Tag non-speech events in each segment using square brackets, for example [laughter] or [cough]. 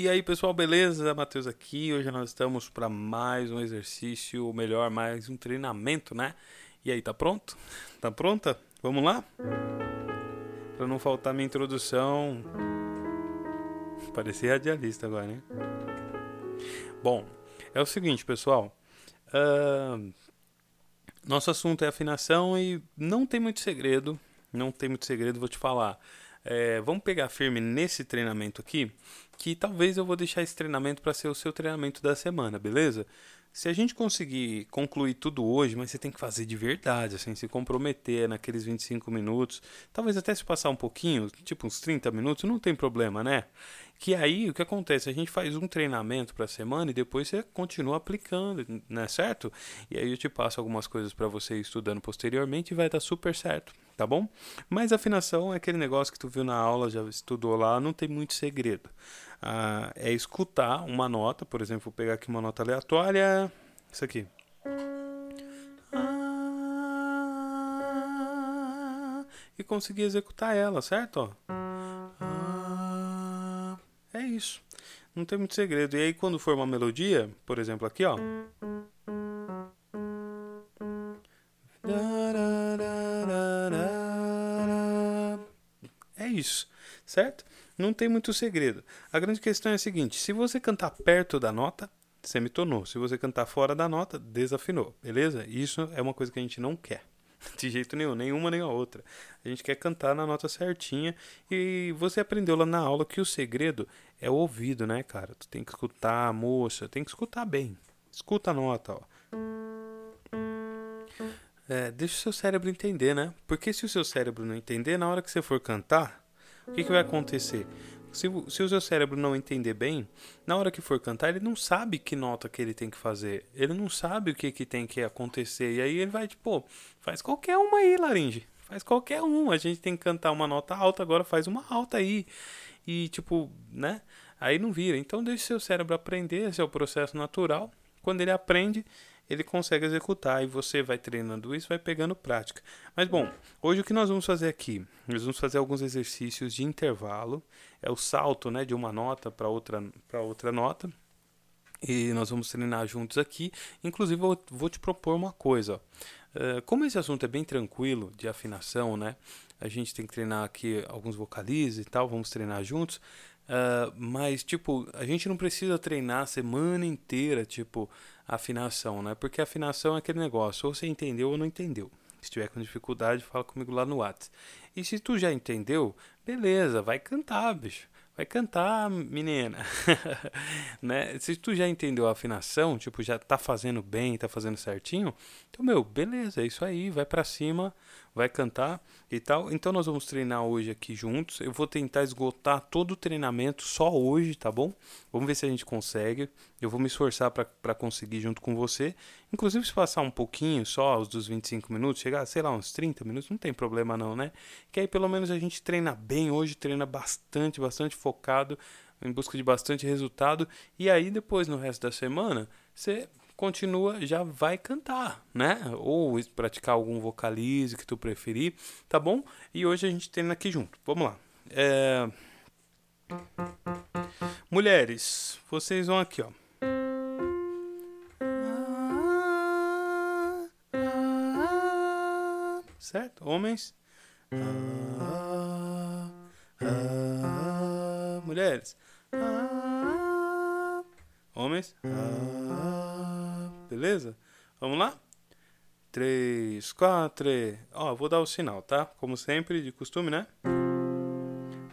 E aí, pessoal, beleza? Matheus aqui. Hoje nós estamos para mais um exercício, ou melhor, mais um treinamento, né? E aí, tá pronto? Tá pronta? Vamos lá? Para não faltar minha introdução. Parecia radialista agora, né? Bom, é o seguinte, pessoal. Uh, nosso assunto é afinação e não tem muito segredo. Não tem muito segredo, vou te falar. É, vamos pegar firme nesse treinamento aqui, que talvez eu vou deixar esse treinamento para ser o seu treinamento da semana, beleza? Se a gente conseguir concluir tudo hoje, mas você tem que fazer de verdade, assim, se comprometer naqueles 25 minutos, talvez até se passar um pouquinho, tipo uns 30 minutos, não tem problema, né? Que aí o que acontece? A gente faz um treinamento para a semana e depois você continua aplicando, né? Certo? E aí eu te passo algumas coisas para você ir estudando posteriormente e vai dar super certo, tá bom? Mas afinação é aquele negócio que tu viu na aula, já estudou lá, não tem muito segredo. Ah, é escutar uma nota, por exemplo, vou pegar aqui uma nota aleatória, isso aqui. e conseguir executar ela, certo? é isso. Não tem muito segredo. E aí quando for uma melodia, por exemplo, aqui, ó. É isso, certo? Não tem muito segredo. A grande questão é a seguinte: se você cantar perto da nota, semitonou. Se você cantar fora da nota, desafinou. Beleza? Isso é uma coisa que a gente não quer. [laughs] De jeito nenhum, nenhuma nem a outra. A gente quer cantar na nota certinha. E você aprendeu lá na aula que o segredo é o ouvido, né, cara? Tu tem que escutar, moça, tem que escutar bem. Escuta a nota, ó. É, deixa o seu cérebro entender, né? Porque se o seu cérebro não entender, na hora que você for cantar, o que, que vai acontecer? Se, se, o seu cérebro não entender bem, na hora que for cantar, ele não sabe que nota que ele tem que fazer. Ele não sabe o que, que tem que acontecer. E aí ele vai, tipo, faz qualquer uma aí, Laringe. Faz qualquer um. A gente tem que cantar uma nota alta, agora faz uma alta aí. E, tipo, né? Aí não vira. Então deixe seu cérebro aprender, esse é o processo natural. Quando ele aprende, ele consegue executar e você vai treinando isso, vai pegando prática. Mas bom, hoje o que nós vamos fazer aqui? Nós vamos fazer alguns exercícios de intervalo, é o salto, né, de uma nota para outra para outra nota. E nós vamos treinar juntos aqui. Inclusive, eu vou te propor uma coisa. Uh, como esse assunto é bem tranquilo de afinação, né? A gente tem que treinar aqui alguns vocalizes e tal, vamos treinar juntos. Uh, mas, tipo, a gente não precisa treinar a semana inteira, tipo, afinação, né? Porque afinação é aquele negócio, ou você entendeu ou não entendeu. Se tiver com dificuldade, fala comigo lá no WhatsApp. E se tu já entendeu, beleza, vai cantar, bicho. Vai cantar, menina. [laughs] né? Se tu já entendeu a afinação, tipo, já tá fazendo bem, tá fazendo certinho, então, meu, beleza, é isso aí, vai para cima, vai cantar e tal. Então nós vamos treinar hoje aqui juntos. Eu vou tentar esgotar todo o treinamento só hoje, tá bom? Vamos ver se a gente consegue. Eu vou me esforçar para conseguir junto com você. Inclusive, se passar um pouquinho só, os dos 25 minutos, chegar, sei lá, uns 30 minutos, não tem problema não, né? Que aí pelo menos a gente treina bem hoje, treina bastante, bastante focado, em busca de bastante resultado. E aí depois, no resto da semana, você continua, já vai cantar, né? Ou praticar algum vocalize que tu preferir, tá bom? E hoje a gente treina aqui junto. Vamos lá. É... Mulheres, vocês vão aqui, ó. Certo? Homens. Mulheres. Homens. Beleza? Vamos lá? 3, 4. Ó, vou dar o sinal, tá? Como sempre, de costume, né?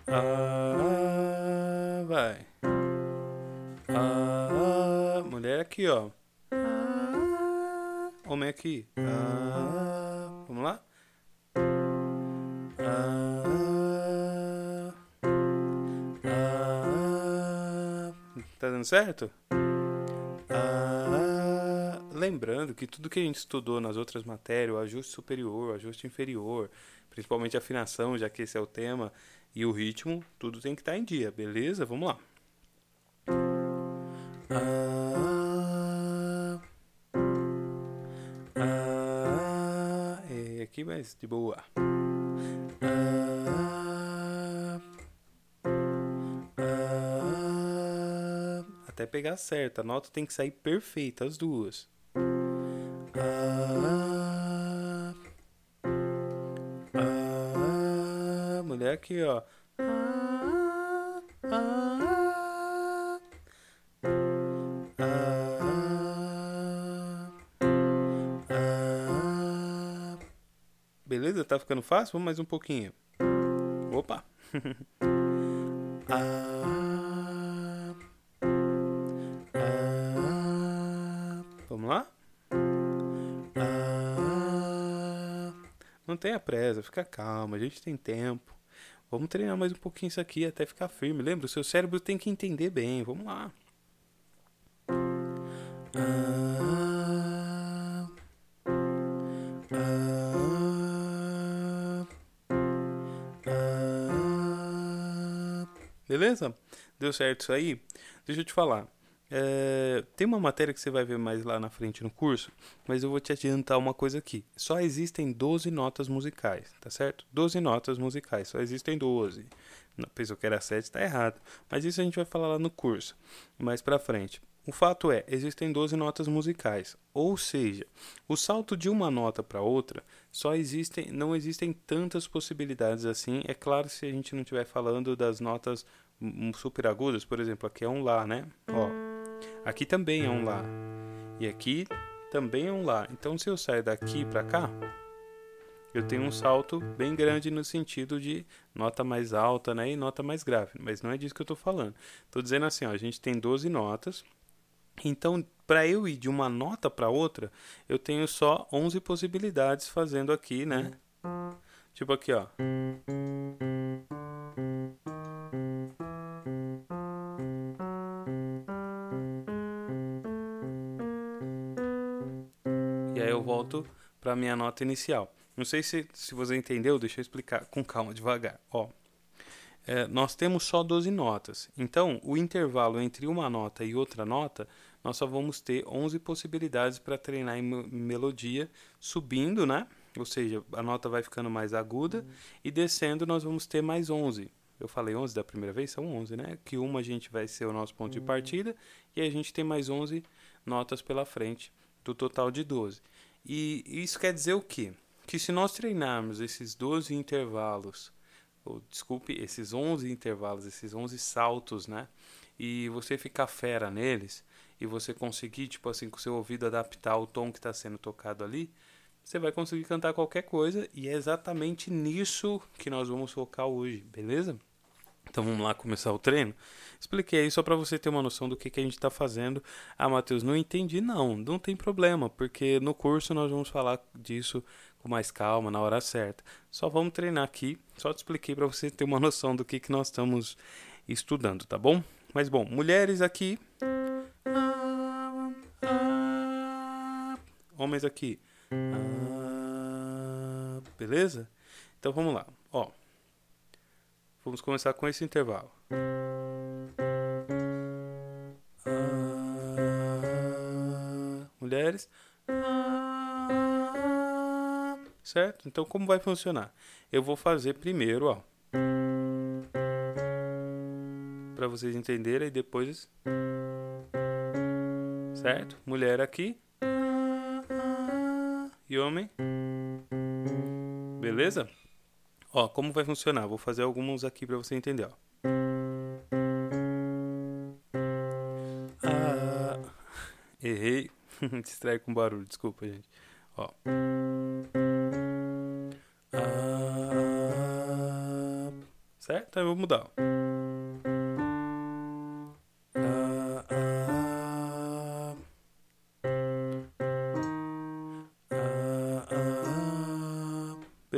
Ah, vai. Ah, mulher aqui, ó. Ah, homem aqui. Ah, vamos lá? Ah, ah, tá dando certo? Lembrando que tudo que a gente estudou nas outras matérias, o ajuste superior, o ajuste inferior, principalmente a afinação, já que esse é o tema, e o ritmo, tudo tem que estar em dia, beleza? Vamos lá. Ah, ah, é aqui, mas de boa. Ah, ah, até pegar certo. A nota tem que sair perfeita, as duas. Ah, ah, mulher aqui, ó. Ah, ah, ah, ah. Beleza? Tá ficando fácil? Vamos mais um pouquinho. Opa! [laughs] Ah, não tenha pressa, fica calma, a gente tem tempo. Vamos treinar mais um pouquinho isso aqui até ficar firme. Lembra, o seu cérebro tem que entender bem. Vamos lá. Ah, ah, ah. Beleza? Deu certo isso aí? Deixa eu te falar. É, tem uma matéria que você vai ver mais lá na frente no curso, mas eu vou te adiantar uma coisa aqui. Só existem 12 notas musicais, tá certo? 12 notas musicais, só existem 12. Pensou que era 7, tá errado. Mas isso a gente vai falar lá no curso, mais pra frente. O fato é, existem 12 notas musicais, ou seja, o salto de uma nota para outra só existem, não existem tantas possibilidades assim. É claro se a gente não estiver falando das notas super agudas, por exemplo, aqui é um lá, né? Ó. Aqui também é um Lá. E aqui também é um Lá. Então, se eu sair daqui para cá, eu tenho um salto bem grande no sentido de nota mais alta né, e nota mais grave. Mas não é disso que eu estou falando. Estou dizendo assim, ó, a gente tem 12 notas. Então, para eu ir de uma nota para outra, eu tenho só 11 possibilidades fazendo aqui, né? Tipo aqui, ó. Volto para a minha nota inicial. Não sei se, se você entendeu, deixa eu explicar com calma, devagar. Ó, é, nós temos só 12 notas. Então, o intervalo entre uma nota e outra nota, nós só vamos ter 11 possibilidades para treinar em melodia, subindo, né? Ou seja, a nota vai ficando mais aguda uhum. e descendo nós vamos ter mais 11. Eu falei 11 da primeira vez, são 11, né? Que uma a gente vai ser o nosso ponto uhum. de partida e a gente tem mais 11 notas pela frente do total de 12. E isso quer dizer o quê? Que se nós treinarmos esses 12 intervalos, ou desculpe, esses 11 intervalos, esses 11 saltos, né? E você ficar fera neles, e você conseguir, tipo assim, com o seu ouvido adaptar o tom que está sendo tocado ali, você vai conseguir cantar qualquer coisa, e é exatamente nisso que nós vamos focar hoje, beleza? Então vamos lá começar o treino? Expliquei aí só para você ter uma noção do que, que a gente está fazendo. Ah, Matheus, não entendi. Não, não tem problema, porque no curso nós vamos falar disso com mais calma, na hora certa. Só vamos treinar aqui, só te expliquei para você ter uma [laughs] noção do que, que nós estamos estudando, tá bom? Mas bom, mulheres aqui. Homens aqui. beleza? Então vamos lá. Ó. Vamos começar com esse intervalo. Ah, mulheres. Ah, certo? Então, como vai funcionar? Eu vou fazer primeiro, ó. Para vocês entenderem, e depois. Certo? Mulher aqui. E homem. Beleza? Ó, como vai funcionar? Vou fazer alguns aqui para você entender, ó. Ah, errei. [laughs] Distrai com barulho, desculpa, gente. Ó. Ah, certo? Aí eu vou mudar. Ó.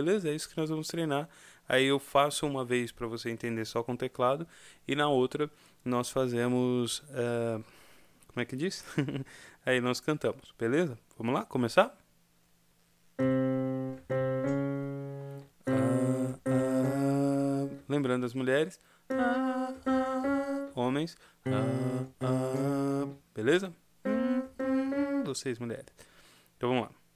beleza, é isso que nós vamos treinar. Aí eu faço uma vez para você entender só com teclado e na outra nós fazemos. Uh, como é que diz? [laughs] Aí nós cantamos, beleza? Vamos lá, começar? Ah, ah, lembrando as mulheres, ah, homens, beleza? Vocês mulheres. Então vamos lá.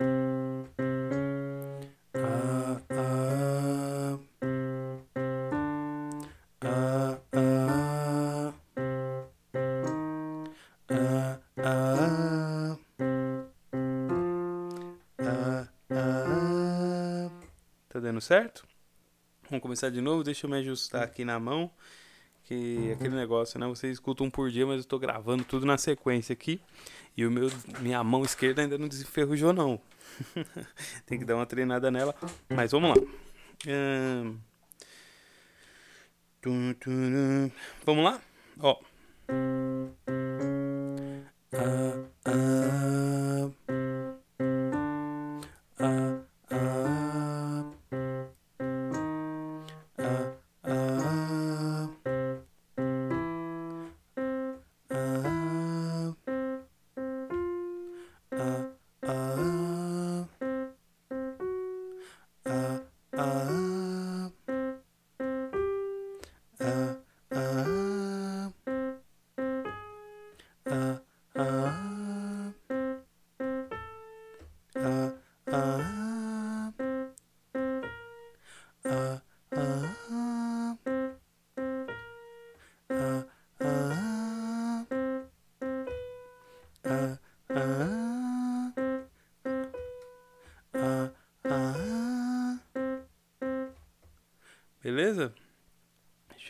Certo? Vamos começar de novo, deixa eu me ajustar aqui na mão. Que aquele negócio, né? Você escuta um por dia, mas eu tô gravando tudo na sequência aqui. E o meu, minha mão esquerda ainda não desenferrujou, não. [laughs] Tem que dar uma treinada nela. Mas vamos lá. Vamos lá? Ó. Ah, ah.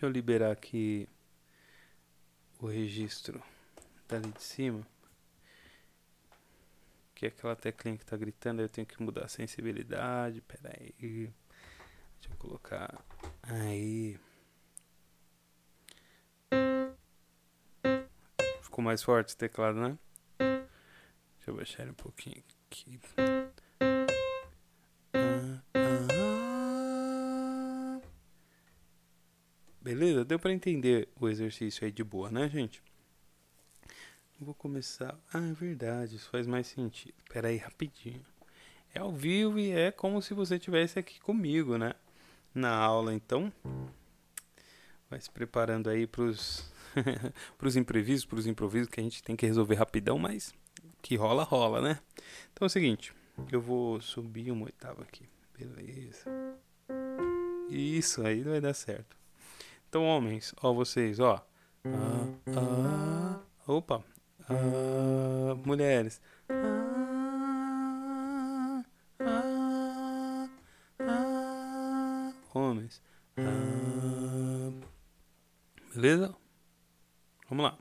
Deixa eu liberar aqui o registro dali de cima. Que é aquela teclinha que tá gritando, eu tenho que mudar a sensibilidade. Pera aí. Deixa eu colocar aí. Ficou mais forte o teclado, né? Deixa eu baixar ele um pouquinho aqui. Deu para entender o exercício aí de boa, né, gente? Vou começar. Ah, é verdade, isso faz mais sentido. Pera aí, rapidinho. É ao vivo e é como se você estivesse aqui comigo, né? Na aula, então. Vai se preparando aí pros, [laughs] pros imprevistos, pros improvisos que a gente tem que resolver rapidão, mas que rola, rola, né? Então é o seguinte, eu vou subir uma oitava aqui. Beleza. Isso aí vai dar certo. Então, homens, ó, vocês, ó. Ah, ah, opa. Ah, mulheres. Ah, ah, ah, homens. Beleza? Vamos lá.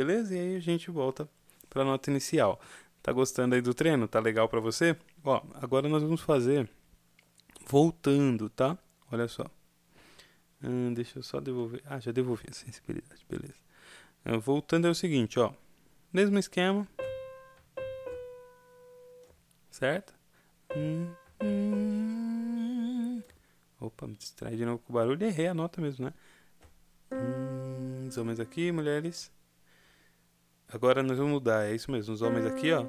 Beleza? E aí a gente volta para a nota inicial. Tá gostando aí do treino? Tá legal para você? Ó, agora nós vamos fazer voltando, tá? Olha só. Hum, deixa eu só devolver. Ah, já devolvi a sensibilidade, beleza. Hum, voltando é o seguinte, ó. Mesmo esquema. Certo? Hum, hum. Opa, me distrai de novo com o barulho. Errei a nota mesmo, né? Hum, os homens aqui, mulheres. Agora nós vamos mudar, é isso mesmo. Os homens aqui, ó.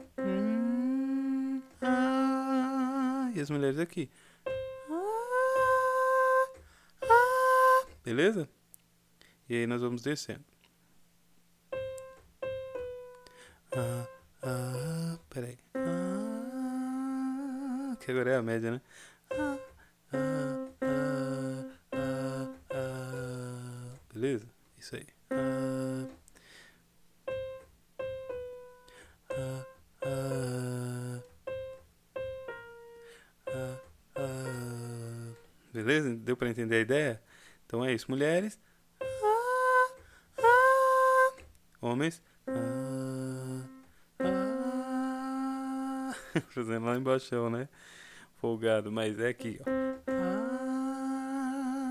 E as mulheres aqui. Beleza? E aí nós vamos descendo. Ah, ah, peraí. Ah, que agora é a média, né? Ah, ah, ah, ah, ah. Beleza? Isso aí. Deu para entender a ideia? Então é isso. Mulheres. Homens. [laughs] Fazendo lá embaixo, né? Folgado. Mas é aqui, ó.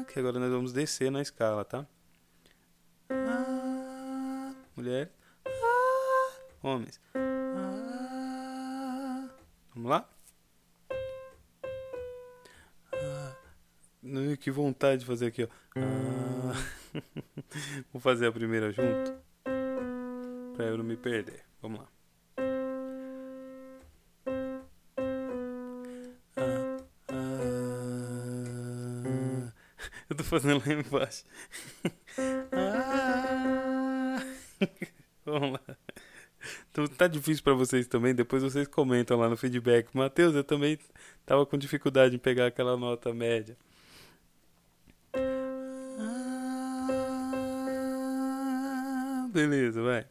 Que agora nós vamos descer na escala, tá? Mulheres. Homens. Vamos lá? Que vontade de fazer aqui, ó. Ah, [laughs] vou fazer a primeira junto. Pra eu não me perder. Vamos lá. Ah, ah, eu tô fazendo lá embaixo. Ah, [laughs] vamos lá. Então tá difícil para vocês também, depois vocês comentam lá no feedback. Matheus, eu também tava com dificuldade em pegar aquela nota média. Beleza, vai.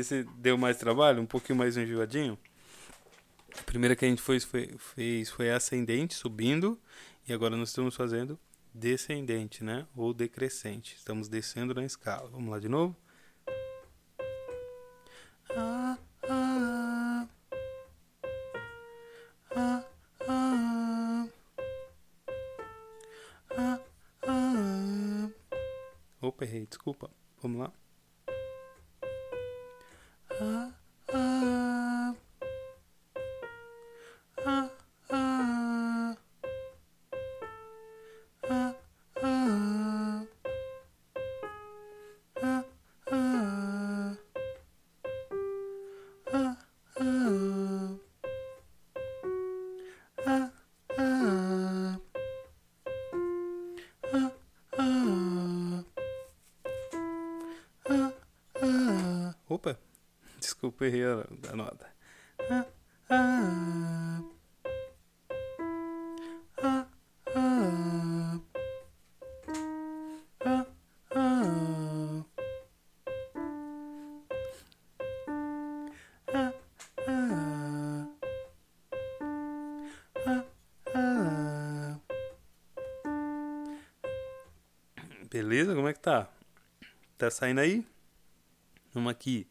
Esse deu mais trabalho, um pouquinho mais enjoadinho. A primeira que a gente fez foi, fez foi ascendente, subindo, e agora nós estamos fazendo descendente, né? Ou decrescente. Estamos descendo na escala. Vamos lá de novo. Opa, errei, desculpa. Vamos lá. Desculpa, errei a, a nota. Ah, ah. Beleza? Como é que tá? Tá saindo aí? Vamos aqui.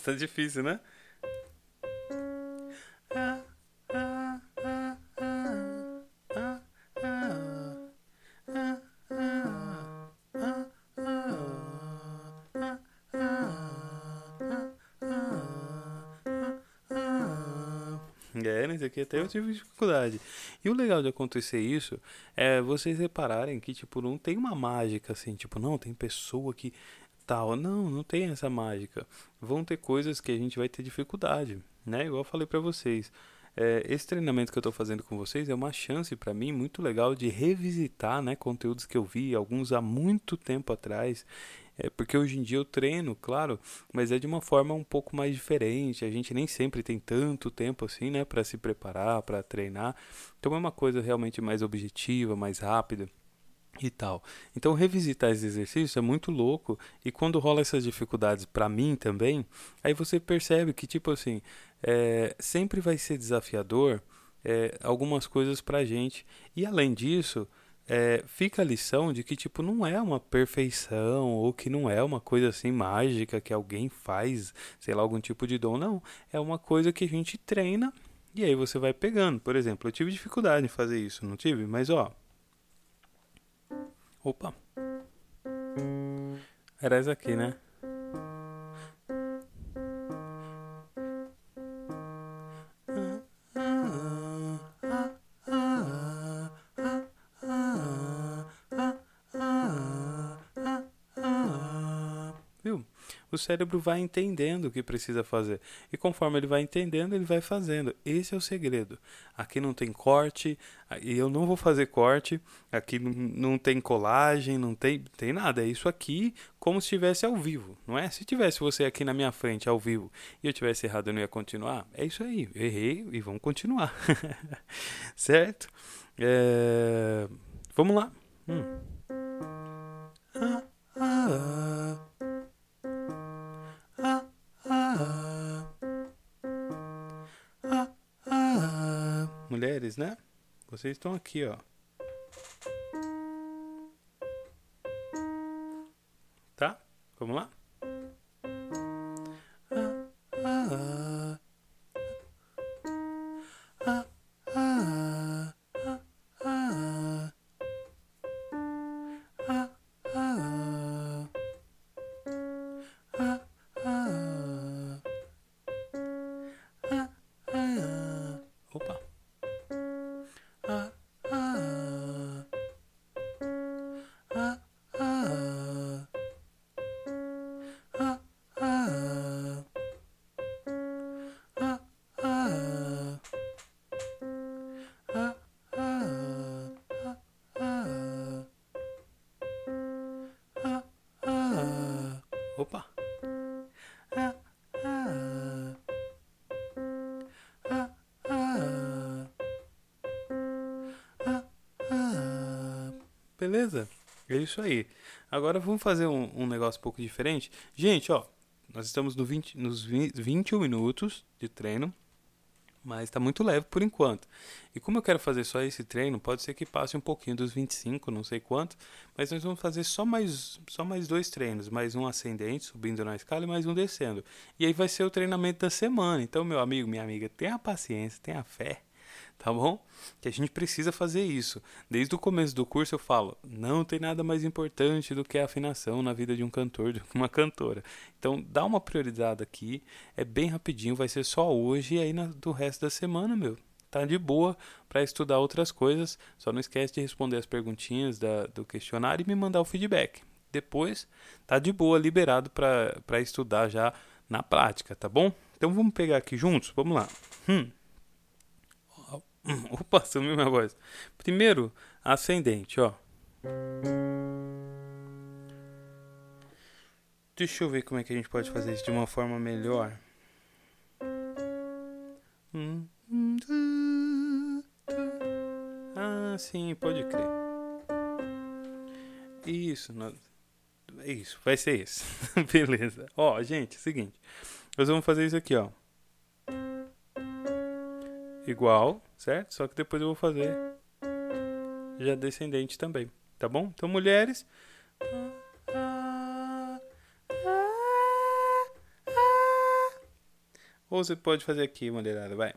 Esse tá difícil, né? É, aqui até eu tive dificuldade. E o legal de acontecer isso é vocês repararem que, tipo, não tem uma mágica assim, tipo, não, tem pessoa que tal. Não, não tem essa mágica. Vão ter coisas que a gente vai ter dificuldade, né? Igual eu falei pra vocês. É, esse treinamento que eu estou fazendo com vocês é uma chance para mim muito legal de revisitar né, conteúdos que eu vi, alguns há muito tempo atrás, é, porque hoje em dia eu treino, claro, mas é de uma forma um pouco mais diferente. A gente nem sempre tem tanto tempo assim né, para se preparar, para treinar, então é uma coisa realmente mais objetiva, mais rápida e tal. Então revisitar esse exercício é muito louco e quando rola essas dificuldades para mim também, aí você percebe que tipo assim, é, sempre vai ser desafiador é, algumas coisas pra gente e além disso é, fica a lição de que tipo não é uma perfeição ou que não é uma coisa assim mágica que alguém faz, sei lá, algum tipo de dom, não. É uma coisa que a gente treina e aí você vai pegando. Por exemplo, eu tive dificuldade em fazer isso, não tive? Mas ó, Opa. Era essa aqui, né? Cérebro vai entendendo o que precisa fazer. E conforme ele vai entendendo, ele vai fazendo. Esse é o segredo. Aqui não tem corte, e eu não vou fazer corte, aqui não tem colagem, não tem, tem nada. É isso aqui como se estivesse ao vivo, não é? Se tivesse você aqui na minha frente ao vivo e eu tivesse errado, eu não ia continuar. É isso aí, eu errei e vamos continuar. [laughs] certo? É... Vamos lá. Vocês estão aqui, ó. Beleza? É isso aí. Agora vamos fazer um, um negócio um pouco diferente. Gente, ó, nós estamos no 20, nos 20, 21 minutos de treino, mas está muito leve por enquanto. E como eu quero fazer só esse treino, pode ser que passe um pouquinho dos 25, não sei quanto, mas nós vamos fazer só mais, só mais dois treinos, mais um ascendente, subindo na escala, e mais um descendo. E aí vai ser o treinamento da semana. Então, meu amigo, minha amiga, tenha paciência, tenha fé tá bom? Que a gente precisa fazer isso. Desde o começo do curso eu falo, não tem nada mais importante do que a afinação na vida de um cantor, [laughs] de uma cantora. Então dá uma prioridade aqui, é bem rapidinho, vai ser só hoje e aí na, do resto da semana, meu. Tá de boa para estudar outras coisas. Só não esquece de responder as perguntinhas da, do questionário e me mandar o feedback. Depois tá de boa, liberado para estudar já na prática, tá bom? Então vamos pegar aqui juntos? Vamos lá. Hum. [laughs] Opa, sumiu minha voz. Primeiro, ascendente, ó. Deixa eu ver como é que a gente pode fazer isso de uma forma melhor. Ah, sim, pode crer. Isso, isso, vai ser isso. [laughs] Beleza. Ó, gente, é o seguinte. Nós vamos fazer isso aqui, ó igual, certo? Só que depois eu vou fazer já descendente também, tá bom? Então, mulheres. Ou você pode fazer aqui, mulherada, vai.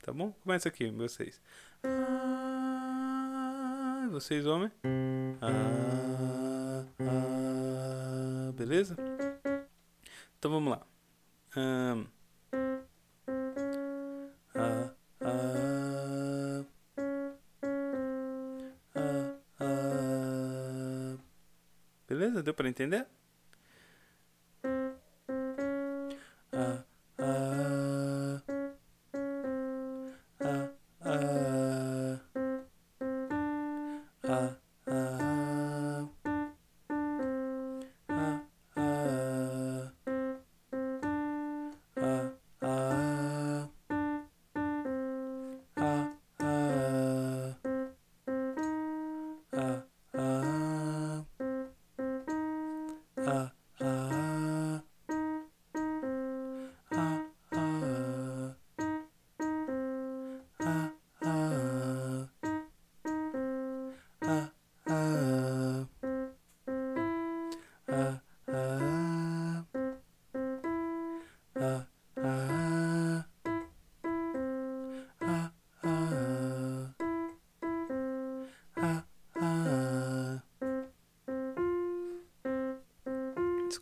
Tá bom? Começa aqui, vocês. Vocês, homem. Beleza? Então vamos lá. Um, beleza?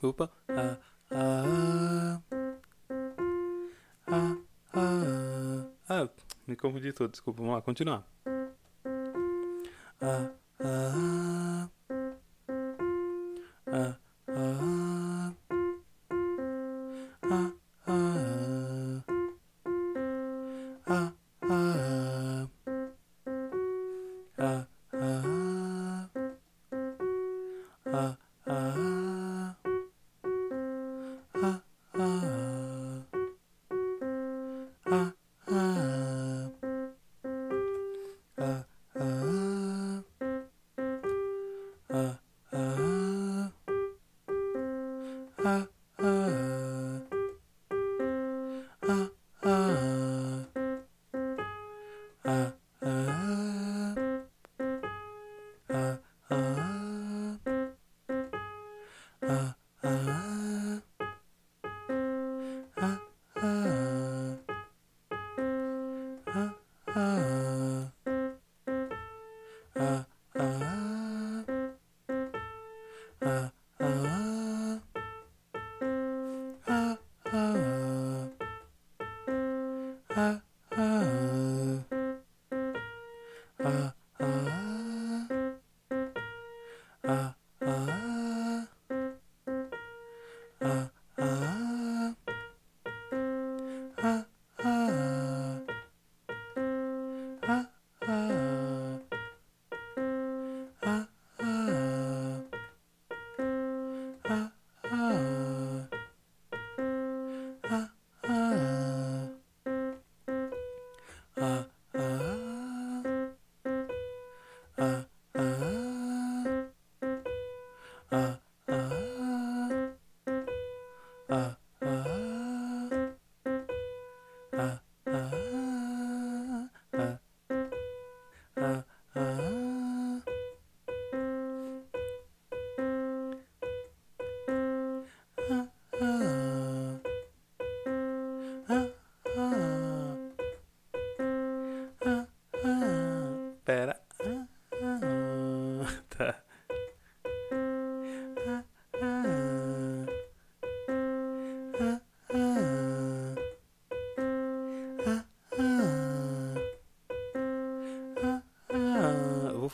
Desculpa. Ah, ah, ah, ah, ah, me confundi todo, desculpa. Vamos lá, continuar. Pera.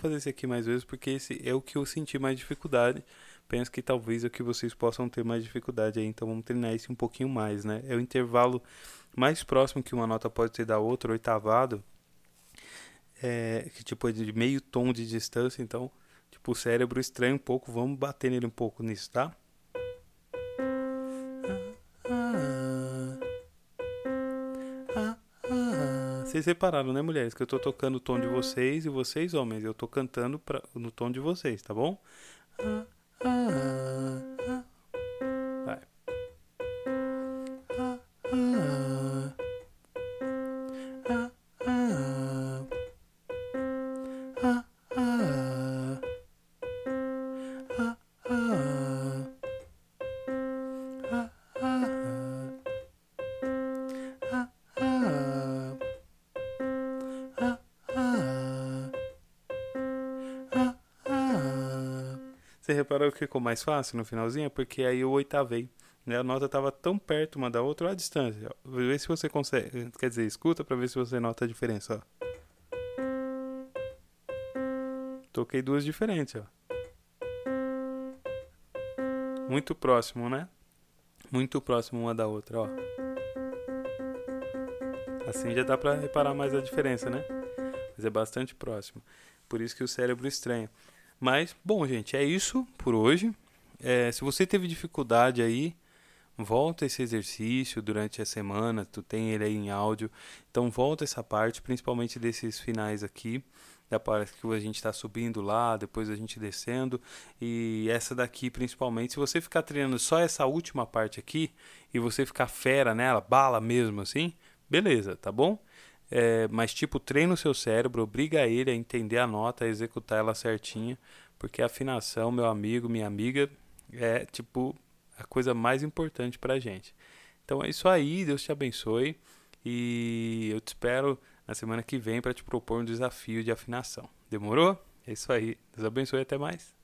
Fazer esse aqui mais vezes porque esse é o que eu senti mais dificuldade. Penso que talvez é o que vocês possam ter mais dificuldade aí, então vamos treinar esse um pouquinho mais, né? É o intervalo mais próximo que uma nota pode ter da outra, oitavado, é, que tipo é de meio tom de distância, então tipo o cérebro estranha um pouco, vamos bater nele um pouco nisso, tá? Vocês repararam, né, mulheres, que eu tô tocando o tom de vocês e vocês, homens, eu tô cantando pra, no tom de vocês, tá bom? Vai. Que ficou mais fácil no finalzinho? Porque aí eu oitavei. Né? A nota estava tão perto uma da outra, a distância. Vê se você consegue. Quer dizer, escuta para ver se você nota a diferença. Ó. Toquei duas diferentes. Ó. Muito próximo, né? Muito próximo uma da outra. Ó. Assim já dá para reparar mais a diferença, né? Mas é bastante próximo. Por isso que o cérebro estranha. Mas, bom, gente, é isso por hoje. É, se você teve dificuldade aí, volta esse exercício durante a semana, tu tem ele aí em áudio. Então volta essa parte, principalmente desses finais aqui, da parte que a gente está subindo lá, depois a gente descendo. E essa daqui principalmente, se você ficar treinando só essa última parte aqui e você ficar fera nela, bala mesmo assim, beleza, tá bom? É, mas tipo, treina o seu cérebro, obriga ele a entender a nota, a executar ela certinha, porque a afinação, meu amigo, minha amiga, é tipo a coisa mais importante pra gente. Então é isso aí, Deus te abençoe e eu te espero na semana que vem para te propor um desafio de afinação. Demorou? É isso aí. Deus abençoe até mais.